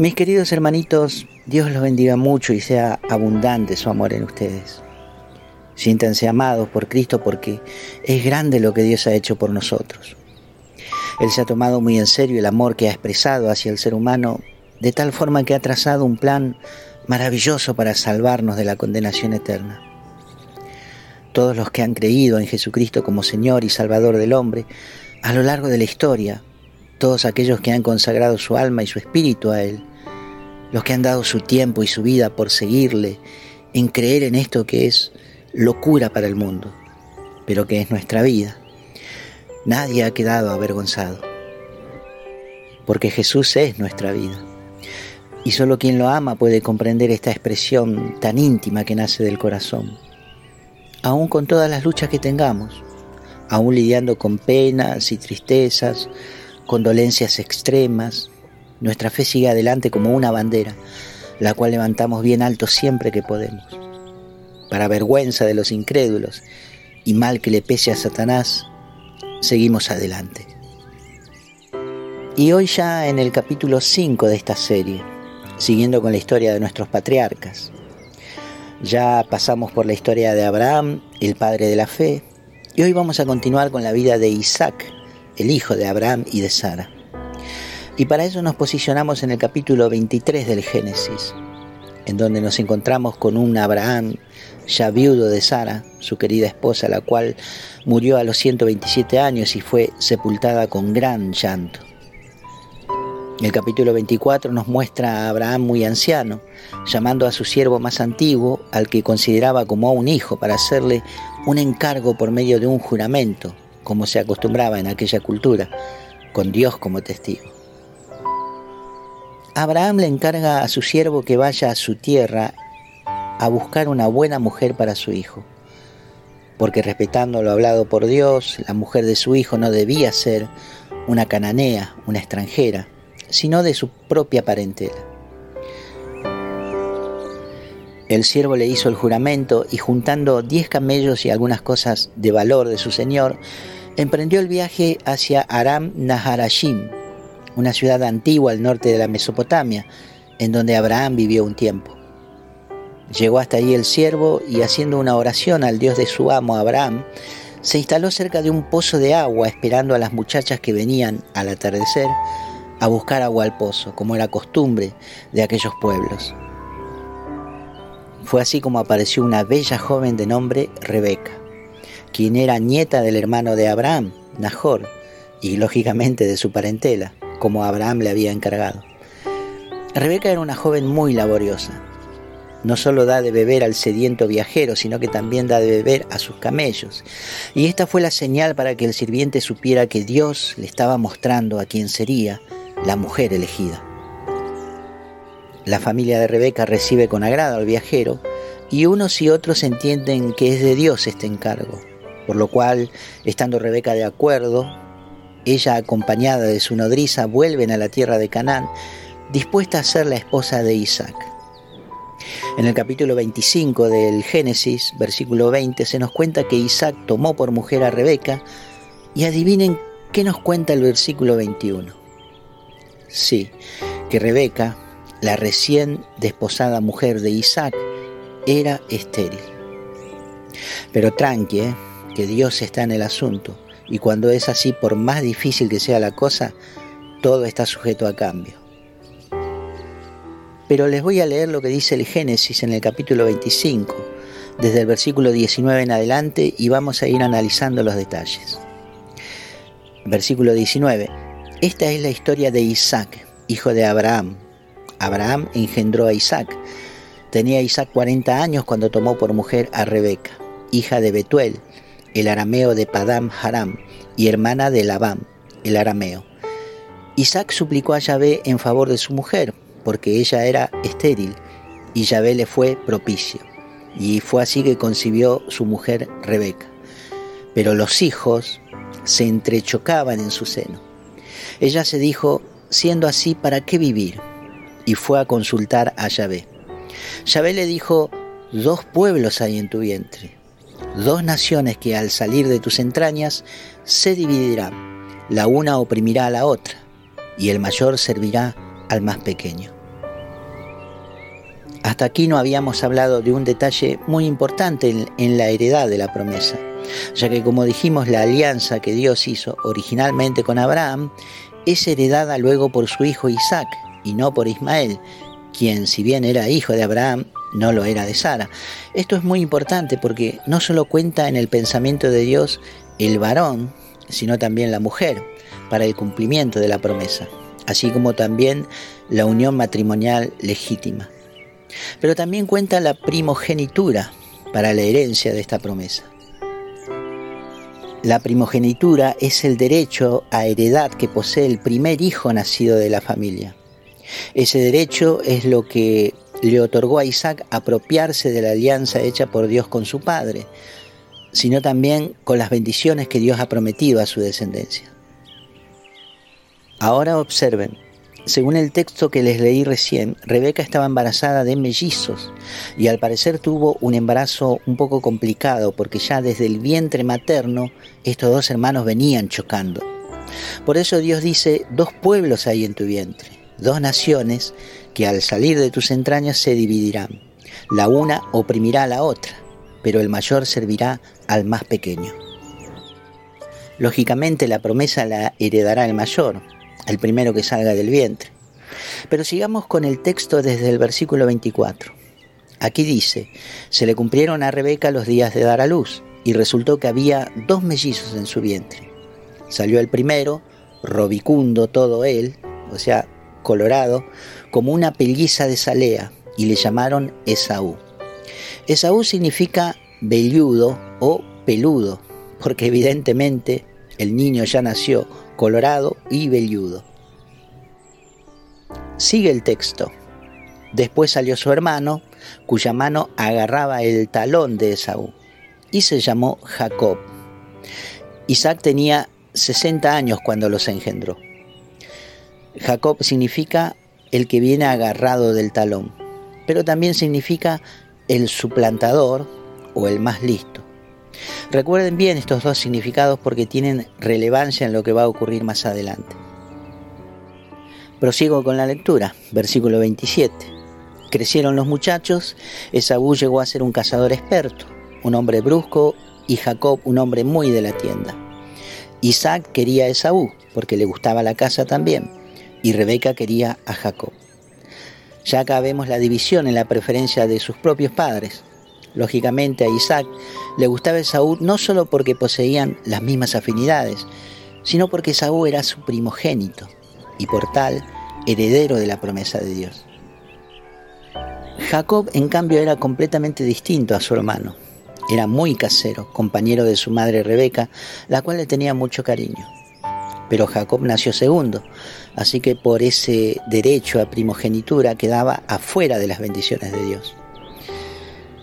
Mis queridos hermanitos, Dios los bendiga mucho y sea abundante su amor en ustedes. Siéntanse amados por Cristo porque es grande lo que Dios ha hecho por nosotros. Él se ha tomado muy en serio el amor que ha expresado hacia el ser humano, de tal forma que ha trazado un plan maravilloso para salvarnos de la condenación eterna. Todos los que han creído en Jesucristo como Señor y Salvador del hombre, a lo largo de la historia, todos aquellos que han consagrado su alma y su espíritu a Él, los que han dado su tiempo y su vida por seguirle, en creer en esto que es locura para el mundo, pero que es nuestra vida. Nadie ha quedado avergonzado, porque Jesús es nuestra vida. Y solo quien lo ama puede comprender esta expresión tan íntima que nace del corazón. Aún con todas las luchas que tengamos, aún lidiando con penas y tristezas, con dolencias extremas, nuestra fe sigue adelante como una bandera, la cual levantamos bien alto siempre que podemos. Para vergüenza de los incrédulos y mal que le pese a Satanás, seguimos adelante. Y hoy ya en el capítulo 5 de esta serie, siguiendo con la historia de nuestros patriarcas, ya pasamos por la historia de Abraham, el padre de la fe, y hoy vamos a continuar con la vida de Isaac, el hijo de Abraham y de Sara. Y para eso nos posicionamos en el capítulo 23 del Génesis, en donde nos encontramos con un Abraham ya viudo de Sara, su querida esposa, la cual murió a los 127 años y fue sepultada con gran llanto. El capítulo 24 nos muestra a Abraham muy anciano, llamando a su siervo más antiguo, al que consideraba como a un hijo, para hacerle un encargo por medio de un juramento, como se acostumbraba en aquella cultura, con Dios como testigo. Abraham le encarga a su siervo que vaya a su tierra a buscar una buena mujer para su hijo, porque respetando lo hablado por Dios, la mujer de su hijo no debía ser una cananea, una extranjera, sino de su propia parentela. El siervo le hizo el juramento y juntando diez camellos y algunas cosas de valor de su señor, emprendió el viaje hacia Aram Naharashim, una ciudad antigua al norte de la Mesopotamia, en donde Abraham vivió un tiempo. Llegó hasta allí el siervo y haciendo una oración al Dios de su amo Abraham, se instaló cerca de un pozo de agua esperando a las muchachas que venían al atardecer a buscar agua al pozo, como era costumbre de aquellos pueblos. Fue así como apareció una bella joven de nombre Rebeca, quien era nieta del hermano de Abraham, Nahor, y lógicamente de su parentela como Abraham le había encargado. Rebeca era una joven muy laboriosa. No solo da de beber al sediento viajero, sino que también da de beber a sus camellos. Y esta fue la señal para que el sirviente supiera que Dios le estaba mostrando a quién sería la mujer elegida. La familia de Rebeca recibe con agrado al viajero y unos y otros entienden que es de Dios este encargo, por lo cual, estando Rebeca de acuerdo, ella, acompañada de su nodriza, vuelven a la tierra de Canaán, dispuesta a ser la esposa de Isaac. En el capítulo 25 del Génesis, versículo 20, se nos cuenta que Isaac tomó por mujer a Rebeca y adivinen qué nos cuenta el versículo 21. Sí, que Rebeca, la recién desposada mujer de Isaac, era estéril. Pero tranqui, ¿eh? que Dios está en el asunto y cuando es así, por más difícil que sea la cosa, todo está sujeto a cambio. Pero les voy a leer lo que dice el Génesis en el capítulo 25, desde el versículo 19 en adelante, y vamos a ir analizando los detalles. Versículo 19. Esta es la historia de Isaac, hijo de Abraham. Abraham engendró a Isaac. Tenía Isaac 40 años cuando tomó por mujer a Rebeca, hija de Betuel, el arameo de Padam Haram, y hermana de Labán, el arameo. Isaac suplicó a Yahvé en favor de su mujer, porque ella era estéril, y Yahvé le fue propicio. Y fue así que concibió su mujer Rebeca. Pero los hijos se entrechocaban en su seno. Ella se dijo, siendo así, ¿para qué vivir? Y fue a consultar a Yahvé. Yahvé le dijo, dos pueblos hay en tu vientre dos naciones que al salir de tus entrañas se dividirán. La una oprimirá a la otra, y el mayor servirá al más pequeño. Hasta aquí no habíamos hablado de un detalle muy importante en, en, la heredad de la promesa, ya que como dijimos la alianza que Dios hizo originalmente con Abraham es heredada luego por su hijo Isaac y no por Ismael, quien si bien era hijo de Abraham, no lo era de Sara. Esto es muy importante porque no solo cuenta en el pensamiento de Dios el varón, sino también la mujer, para el cumplimiento de la promesa, así como también la unión matrimonial legítima. Pero también cuenta la primogenitura para la herencia de esta promesa. La primogenitura es el derecho a heredad que posee el primer hijo nacido de la familia. Ese derecho es lo que le otorgó a Isaac apropiarse de la alianza hecha por Dios con su padre, sino también con las bendiciones que Dios ha prometido a su descendencia. Ahora observen, según el texto que les leí recién, Rebeca estaba embarazada de mellizos y al parecer tuvo un embarazo un poco complicado porque ya desde el vientre materno estos dos hermanos venían chocando. Por eso Dios dice, dos pueblos hay en tu vientre, dos naciones que al salir de tus entrañas se dividirán. La una oprimirá a la otra, pero el mayor servirá al más pequeño. Lógicamente la promesa la heredará el mayor, el primero que salga del vientre. Pero sigamos con el texto desde el versículo 24. Aquí dice, se le cumplieron a Rebeca los días de dar a luz, y resultó que había dos mellizos en su vientre. Salió el primero, robicundo todo él, o sea, colorado, como una pelliza de salea, y le llamaron Esaú. Esaú significa velludo o peludo, porque evidentemente el niño ya nació colorado y velludo. Sigue el texto. Después salió su hermano, cuya mano agarraba el talón de Esaú, y se llamó Jacob. Isaac tenía 60 años cuando los engendró. Jacob significa el que viene agarrado del talón, pero también significa el suplantador o el más listo. Recuerden bien estos dos significados porque tienen relevancia en lo que va a ocurrir más adelante. Prosigo con la lectura, versículo 27. Crecieron los muchachos, Esaú llegó a ser un cazador experto, un hombre brusco y Jacob un hombre muy de la tienda. Isaac quería a Esaú porque le gustaba la casa también y Rebeca quería a Jacob. Ya acá vemos la división en la preferencia de sus propios padres. Lógicamente a Isaac le gustaba Esaú no solo porque poseían las mismas afinidades, sino porque Esaú era su primogénito y por tal heredero de la promesa de Dios. Jacob, en cambio, era completamente distinto a su hermano. Era muy casero, compañero de su madre Rebeca, la cual le tenía mucho cariño pero Jacob nació segundo, así que por ese derecho a primogenitura quedaba afuera de las bendiciones de Dios.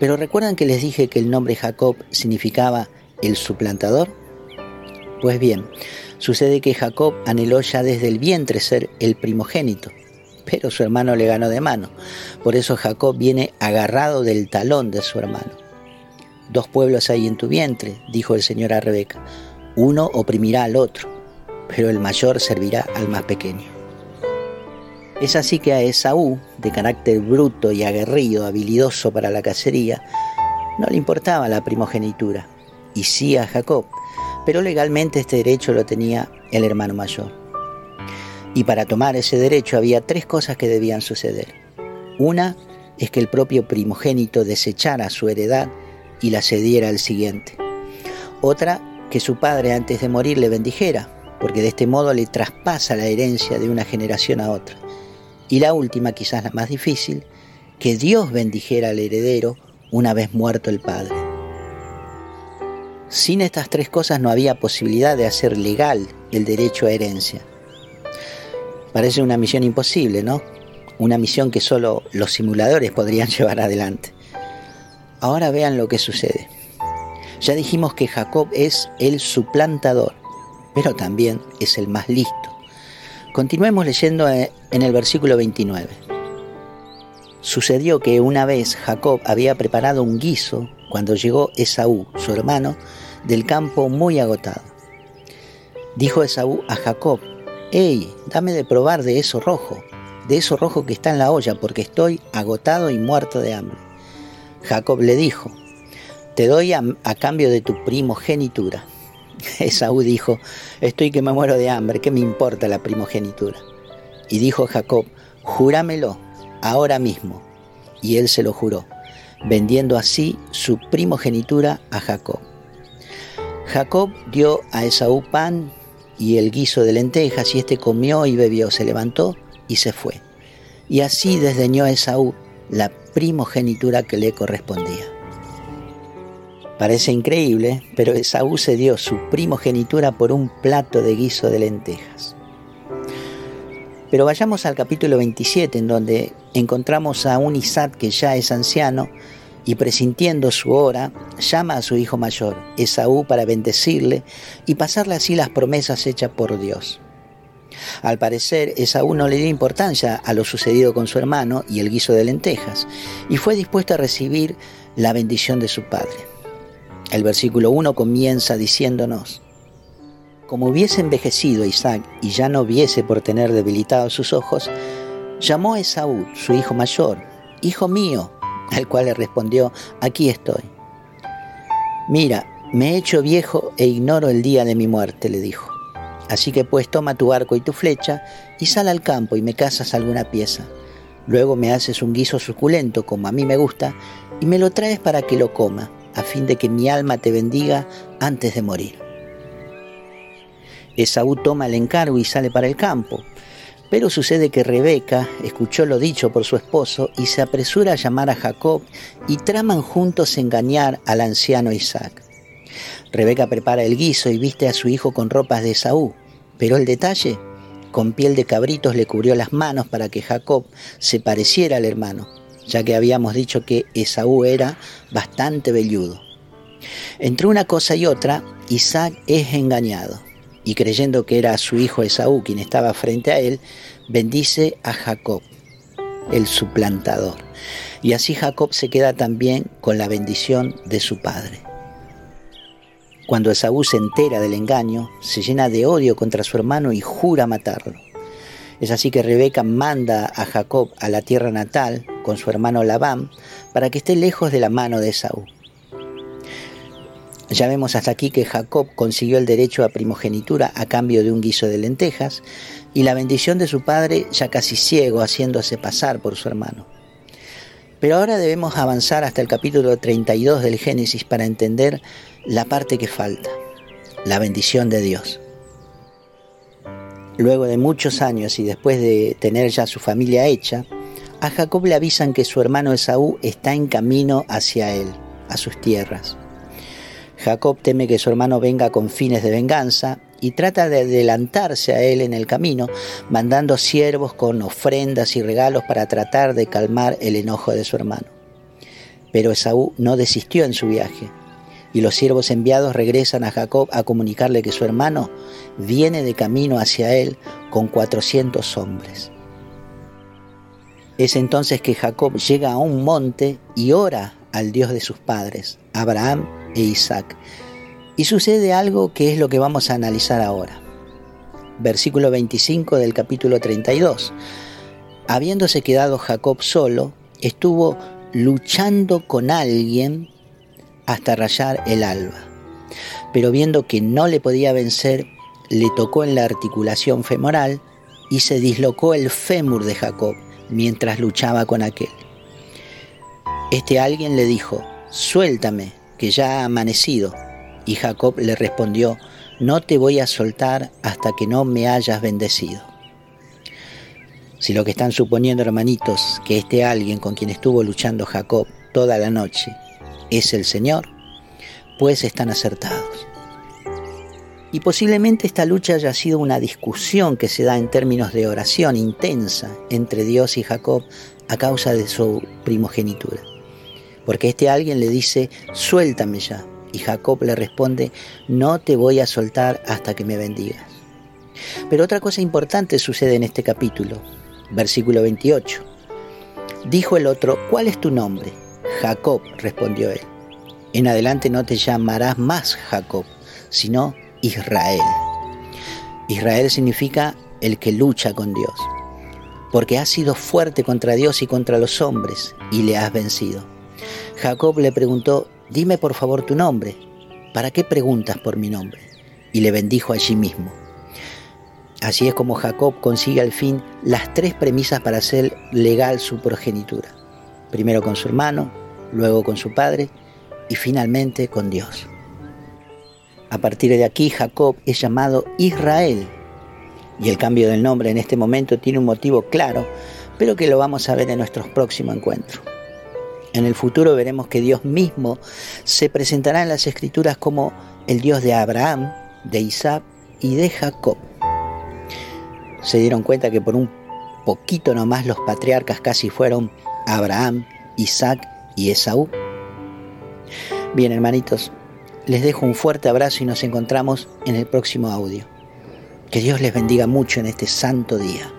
Pero recuerdan que les dije que el nombre Jacob significaba el suplantador? Pues bien, sucede que Jacob anheló ya desde el vientre ser el primogénito, pero su hermano le ganó de mano. Por eso Jacob viene agarrado del talón de su hermano. Dos pueblos hay en tu vientre, dijo el Señor a Rebeca. Uno oprimirá al otro pero el mayor servirá al más pequeño. Es así que a Esaú, de carácter bruto y aguerrido, habilidoso para la cacería, no le importaba la primogenitura, y sí a Jacob, pero legalmente este derecho lo tenía el hermano mayor. Y para tomar ese derecho había tres cosas que debían suceder. Una es que el propio primogénito desechara su heredad y la cediera al siguiente. Otra, que su padre antes de morir le bendijera, porque de este modo le traspasa la herencia de una generación a otra. Y la última, quizás la más difícil, que Dios bendijera al heredero una vez muerto el padre. Sin estas tres cosas no había posibilidad de hacer legal el derecho a herencia. Parece una misión imposible, ¿no? Una misión que solo los simuladores podrían llevar adelante. Ahora vean lo que sucede. Ya dijimos que Jacob es el suplantador pero también es el más listo. Continuemos leyendo eh, en el versículo 29. Sucedió que una vez Jacob había preparado un guiso cuando llegó Esaú, su hermano, del campo muy agotado. Dijo Esaú a Jacob, ¡Ey, dame de probar de eso rojo! de eso rojo que está en la olla, porque estoy agotado y muerto de hambre. Jacob le dijo, te doy a, cambio de tu primogenitura. Esaú dijo, estoy que me muero de hambre, ¿qué me importa la primogenitura? Y dijo Jacob, júramelo ahora mismo. Y él se lo juró, vendiendo así su primogenitura a Jacob. Jacob dio a Esaú pan y el guiso de lentejas, y éste comió y bebió, se levantó y se fue. Y así desdeñó a Esaú la primogenitura que le correspondía. Parece increíble, pero Esaú se dio su primogenitura por un plato de guiso de lentejas. Pero vayamos al capítulo 27, en donde encontramos a un Isaac que ya es anciano y presintiendo su hora, llama a su hijo mayor, Esaú, para bendecirle y pasarle así las promesas hechas por Dios. Al parecer, Esaú no le dio importancia a lo sucedido con su hermano y el guiso de lentejas, y fue dispuesto a recibir la bendición de su padre. El versículo 1 comienza diciéndonos, como hubiese envejecido Isaac y ya no viese por tener debilitados sus ojos, llamó a Esaú, su hijo mayor, Hijo mío, al cual le respondió, aquí estoy. Mira, me he hecho viejo e ignoro el día de mi muerte, le dijo. Así que pues toma tu arco y tu flecha y sal al campo y me cazas alguna pieza. Luego me haces un guiso suculento como a mí me gusta y me lo traes para que lo coma a fin de que mi alma te bendiga antes de morir. Esaú toma el encargo y sale para el campo, pero sucede que Rebeca escuchó lo dicho por su esposo y se apresura a llamar a Jacob y traman juntos engañar al anciano Isaac. Rebeca prepara el guiso y viste a su hijo con ropas de Esaú, pero el detalle, con piel de cabritos le cubrió las manos para que Jacob se pareciera al hermano ya que habíamos dicho que Esaú era bastante velludo. Entre una cosa y otra, Isaac es engañado, y creyendo que era su hijo Esaú quien estaba frente a él, bendice a Jacob, el suplantador. Y así Jacob se queda también con la bendición de su padre. Cuando Esaú se entera del engaño, se llena de odio contra su hermano y jura matarlo. Es así que Rebeca manda a Jacob a la tierra natal con su hermano Labán para que esté lejos de la mano de Esaú. Ya vemos hasta aquí que Jacob consiguió el derecho a primogenitura a cambio de un guiso de lentejas y la bendición de su padre ya casi ciego haciéndose pasar por su hermano. Pero ahora debemos avanzar hasta el capítulo 32 del Génesis para entender la parte que falta, la bendición de Dios. Luego de muchos años y después de tener ya su familia hecha, a Jacob le avisan que su hermano Esaú está en camino hacia él, a sus tierras. Jacob teme que su hermano venga con fines de venganza y trata de adelantarse a él en el camino, mandando siervos con ofrendas y regalos para tratar de calmar el enojo de su hermano. Pero Esaú no desistió en su viaje y los siervos enviados regresan a Jacob a comunicarle que su hermano viene de camino hacia él con cuatrocientos hombres. Es entonces que Jacob llega a un monte y ora al Dios de sus padres, Abraham e Isaac. Y sucede algo que es lo que vamos a analizar ahora. Versículo 25 del capítulo 32. Habiéndose quedado Jacob solo, estuvo luchando con alguien hasta rayar el alba. Pero viendo que no le podía vencer, le tocó en la articulación femoral y se dislocó el fémur de Jacob mientras luchaba con aquel. Este alguien le dijo, suéltame, que ya ha amanecido. Y Jacob le respondió, no te voy a soltar hasta que no me hayas bendecido. Si lo que están suponiendo, hermanitos, que este alguien con quien estuvo luchando Jacob toda la noche es el Señor, pues están acertados. Y posiblemente esta lucha haya sido una discusión que se da en términos de oración intensa entre Dios y Jacob a causa de su primogenitura. Porque este alguien le dice, suéltame ya. Y Jacob le responde, no te voy a soltar hasta que me bendigas. Pero otra cosa importante sucede en este capítulo, versículo 28. Dijo el otro, ¿cuál es tu nombre? Jacob, respondió él. En adelante no te llamarás más Jacob, sino Israel. Israel significa el que lucha con Dios. porque has sido fuerte contra Dios y contra los hombres y le has vencido. Jacob le preguntó, dime por favor tu nombre. ¿Para qué preguntas por mi nombre? Y le bendijo allí mismo. Así es como Jacob consigue al fin las tres premisas para hacer legal su progenitura. Primero con su hermano, luego con su padre y finalmente con Dios. A partir de aquí Jacob es llamado Israel y el cambio del nombre en este momento tiene un motivo claro, pero que lo vamos a ver en nuestro próximo encuentro. En el futuro veremos que Dios mismo se presentará en las escrituras como el Dios de Abraham, de Isaac y de Jacob. Se dieron cuenta que por un poquito nomás los patriarcas casi fueron Abraham, Isaac y Esaú. Bien, hermanitos, les dejo un fuerte abrazo y nos encontramos en el próximo audio. Que Dios les bendiga mucho en este santo día.